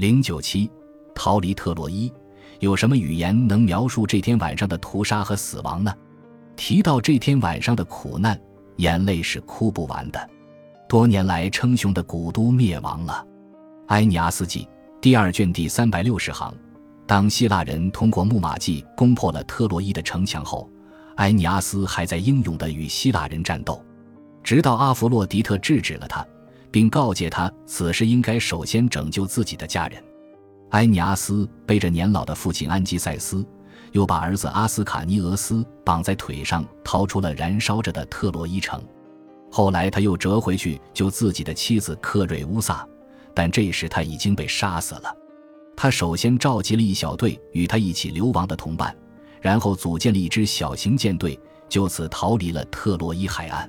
零九七，逃离特洛伊，有什么语言能描述这天晚上的屠杀和死亡呢？提到这天晚上的苦难，眼泪是哭不完的。多年来称雄的古都灭亡了，《埃尼阿斯纪》第二卷第三百六十行。当希腊人通过木马计攻破了特洛伊的城墙后，埃尼阿斯还在英勇地与希腊人战斗，直到阿弗洛狄特制止了他。并告诫他，此时应该首先拯救自己的家人。埃尼阿斯背着年老的父亲安吉赛斯，又把儿子阿斯卡尼俄斯绑在腿上，逃出了燃烧着的特洛伊城。后来，他又折回去救自己的妻子克瑞乌萨，但这时他已经被杀死了。他首先召集了一小队与他一起流亡的同伴，然后组建了一支小型舰队，就此逃离了特洛伊海岸。